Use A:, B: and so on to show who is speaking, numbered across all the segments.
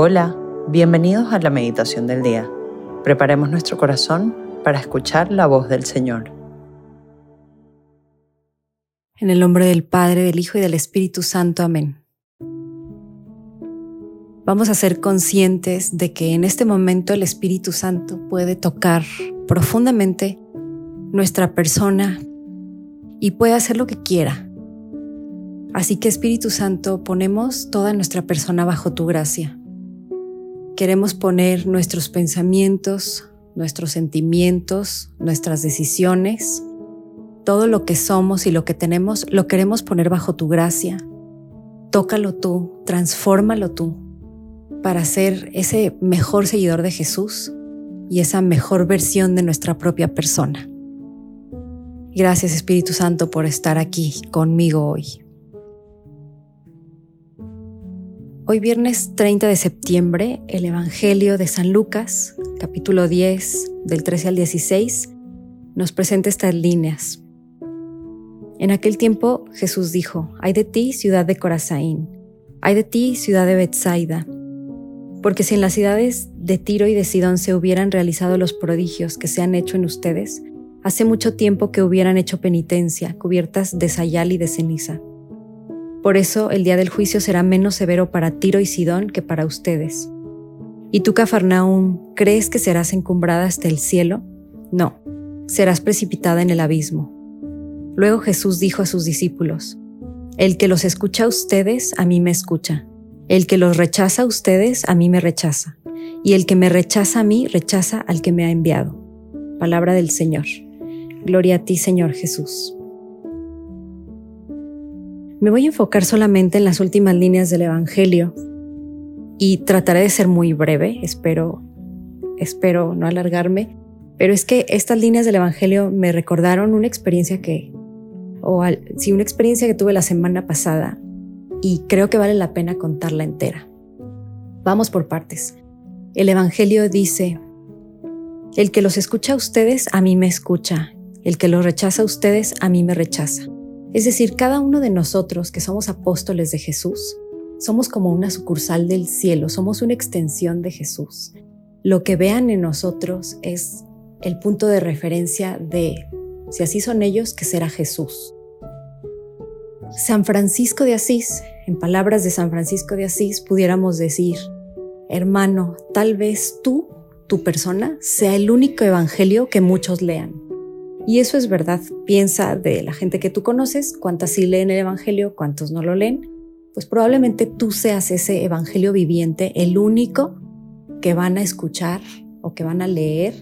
A: Hola, bienvenidos a la meditación del día. Preparemos nuestro corazón para escuchar la voz del Señor.
B: En el nombre del Padre, del Hijo y del Espíritu Santo. Amén. Vamos a ser conscientes de que en este momento el Espíritu Santo puede tocar profundamente nuestra persona y puede hacer lo que quiera. Así que Espíritu Santo, ponemos toda nuestra persona bajo tu gracia. Queremos poner nuestros pensamientos, nuestros sentimientos, nuestras decisiones, todo lo que somos y lo que tenemos, lo queremos poner bajo tu gracia. Tócalo tú, transfórmalo tú, para ser ese mejor seguidor de Jesús y esa mejor versión de nuestra propia persona. Gracias Espíritu Santo por estar aquí conmigo hoy. Hoy viernes 30 de septiembre, el Evangelio de San Lucas, capítulo 10, del 13 al 16, nos presenta estas líneas. En aquel tiempo Jesús dijo, Hay de ti, ciudad de Corazaín, hay de ti, ciudad de Bethsaida, porque si en las ciudades de Tiro y de Sidón se hubieran realizado los prodigios que se han hecho en ustedes, hace mucho tiempo que hubieran hecho penitencia, cubiertas de sayal y de ceniza. Por eso el día del juicio será menos severo para Tiro y Sidón que para ustedes. ¿Y tú, Cafarnaúm, crees que serás encumbrada hasta el cielo? No, serás precipitada en el abismo. Luego Jesús dijo a sus discípulos, El que los escucha a ustedes, a mí me escucha. El que los rechaza a ustedes, a mí me rechaza. Y el que me rechaza a mí, rechaza al que me ha enviado. Palabra del Señor. Gloria a ti, Señor Jesús. Me voy a enfocar solamente en las últimas líneas del Evangelio y trataré de ser muy breve, espero, espero no alargarme, pero es que estas líneas del Evangelio me recordaron una experiencia que, o sí, una experiencia que tuve la semana pasada y creo que vale la pena contarla entera. Vamos por partes. El Evangelio dice, el que los escucha a ustedes, a mí me escucha, el que los rechaza a ustedes, a mí me rechaza. Es decir, cada uno de nosotros que somos apóstoles de Jesús, somos como una sucursal del cielo, somos una extensión de Jesús. Lo que vean en nosotros es el punto de referencia de, si así son ellos, que será Jesús. San Francisco de Asís, en palabras de San Francisco de Asís, pudiéramos decir, hermano, tal vez tú, tu persona, sea el único evangelio que muchos lean. Y eso es verdad. Piensa de la gente que tú conoces, cuántas sí leen el Evangelio, cuántos no lo leen. Pues probablemente tú seas ese Evangelio viviente, el único que van a escuchar o que van a leer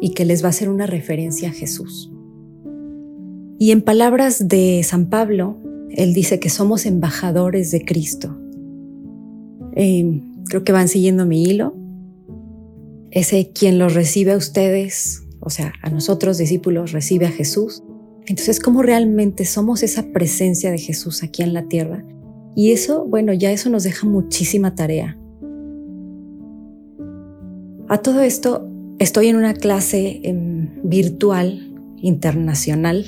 B: y que les va a hacer una referencia a Jesús. Y en palabras de San Pablo, él dice que somos embajadores de Cristo. Eh, creo que van siguiendo mi hilo. Ese quien los recibe a ustedes o sea, a nosotros discípulos recibe a Jesús. Entonces, ¿cómo realmente somos esa presencia de Jesús aquí en la tierra? Y eso, bueno, ya eso nos deja muchísima tarea. A todo esto, estoy en una clase em, virtual internacional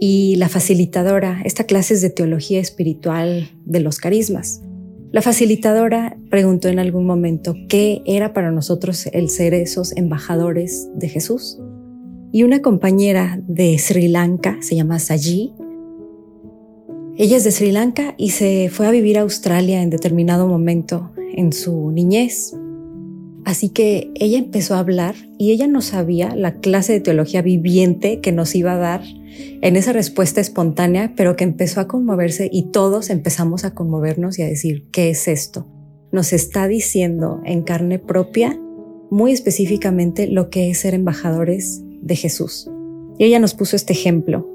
B: y la facilitadora, esta clase es de teología espiritual de los carismas. La facilitadora preguntó en algún momento qué era para nosotros el ser esos embajadores de Jesús. Y una compañera de Sri Lanka, se llama Saji, ella es de Sri Lanka y se fue a vivir a Australia en determinado momento en su niñez. Así que ella empezó a hablar y ella no sabía la clase de teología viviente que nos iba a dar en esa respuesta espontánea, pero que empezó a conmoverse y todos empezamos a conmovernos y a decir, ¿qué es esto? Nos está diciendo en carne propia muy específicamente lo que es ser embajadores de Jesús. Y ella nos puso este ejemplo.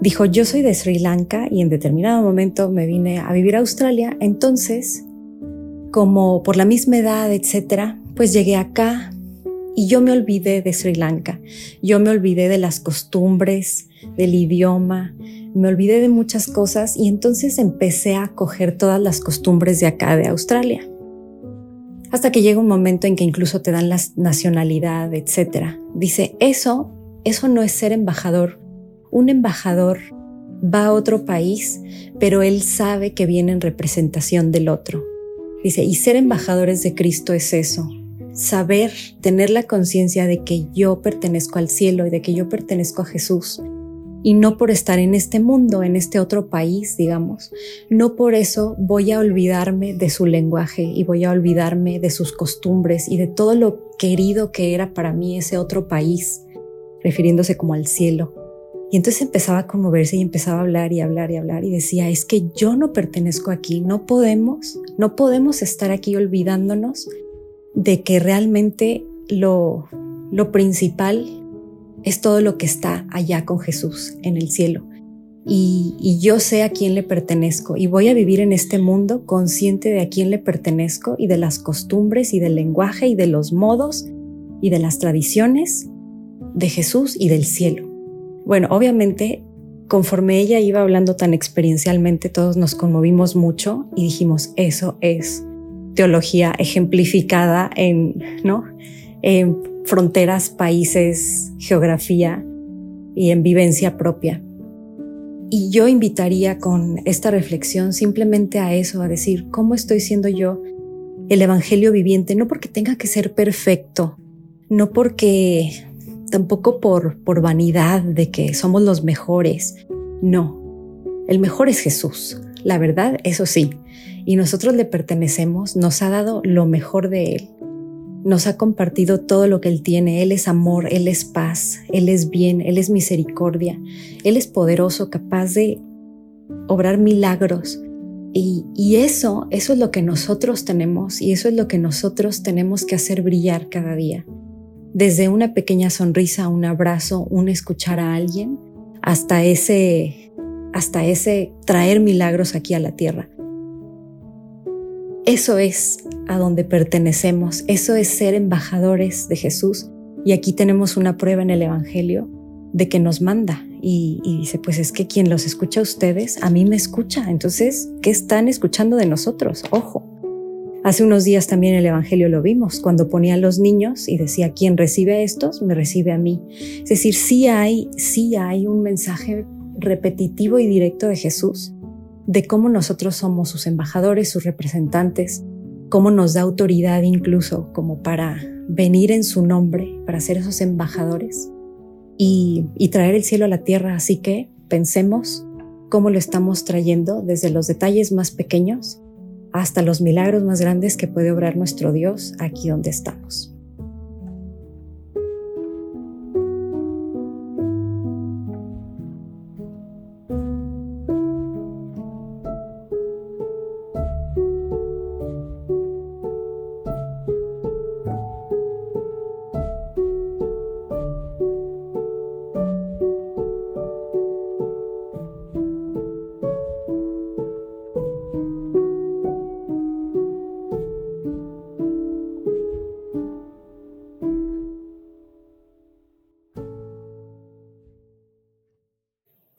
B: Dijo, yo soy de Sri Lanka y en determinado momento me vine a vivir a Australia, entonces, como por la misma edad, etcétera, pues llegué acá, y yo me olvidé de Sri Lanka, yo me olvidé de las costumbres, del idioma, me olvidé de muchas cosas y entonces empecé a coger todas las costumbres de acá, de Australia. Hasta que llega un momento en que incluso te dan la nacionalidad, etc. Dice, eso, eso no es ser embajador. Un embajador va a otro país, pero él sabe que viene en representación del otro. Dice, y ser embajadores de Cristo es eso, saber, tener la conciencia de que yo pertenezco al cielo y de que yo pertenezco a Jesús. Y no por estar en este mundo, en este otro país, digamos, no por eso voy a olvidarme de su lenguaje y voy a olvidarme de sus costumbres y de todo lo querido que era para mí ese otro país, refiriéndose como al cielo. Y entonces empezaba a conmoverse y empezaba a hablar y hablar y hablar y decía, es que yo no pertenezco aquí, no podemos, no podemos estar aquí olvidándonos de que realmente lo, lo principal es todo lo que está allá con Jesús en el cielo. Y, y, yo sé a quién le pertenezco y voy a vivir en este mundo consciente de a quién le pertenezco y de las costumbres y del lenguaje y de los modos y de las tradiciones de Jesús y del cielo. Bueno, obviamente, conforme ella iba hablando tan experiencialmente, todos nos conmovimos mucho y dijimos, eso es teología ejemplificada en, fronteras, países, geografía y en vivencia propia. Y yo invitaría con esta reflexión simplemente a eso, a decir, ¿cómo estoy siendo yo el Evangelio viviente? No porque tenga que ser perfecto, no porque tampoco por vanidad de que somos los mejores. No, el mejor es Jesús, la verdad, eso sí. Y nosotros le pertenecemos, nos ha dado lo mejor de Él. Nos ha compartido todo lo que Él tiene. Él es amor, Él es paz, Él es bien, Él es misericordia. Él es poderoso, capaz de obrar milagros. Y, eso, eso es lo que nosotros tenemos y eso es lo que nosotros tenemos que hacer brillar cada día desde una pequeña sonrisa, un abrazo, un escuchar a alguien, hasta ese, hasta ese traer milagros aquí a la tierra. Eso es a donde pertenecemos, eso es ser embajadores de Jesús. Y aquí tenemos una prueba en el Evangelio de que nos manda y, dice, pues es que quien los escucha a ustedes, a mí me escucha. Entonces, ¿qué están escuchando de nosotros? Ojo. Hace unos días también el Evangelio lo vimos, cuando ponía a los niños y decía, quien recibe a estos, me recibe a mí. Es decir, sí hay, sí hay un mensaje repetitivo y directo de Jesús, de cómo nosotros somos sus embajadores, sus representantes, cómo nos da autoridad incluso como para venir en su nombre, para ser esos embajadores y, y traer el cielo a la tierra. Así que pensemos cómo lo estamos trayendo desde los detalles más pequeños hasta los milagros más grandes que puede obrar nuestro Dios aquí donde estamos.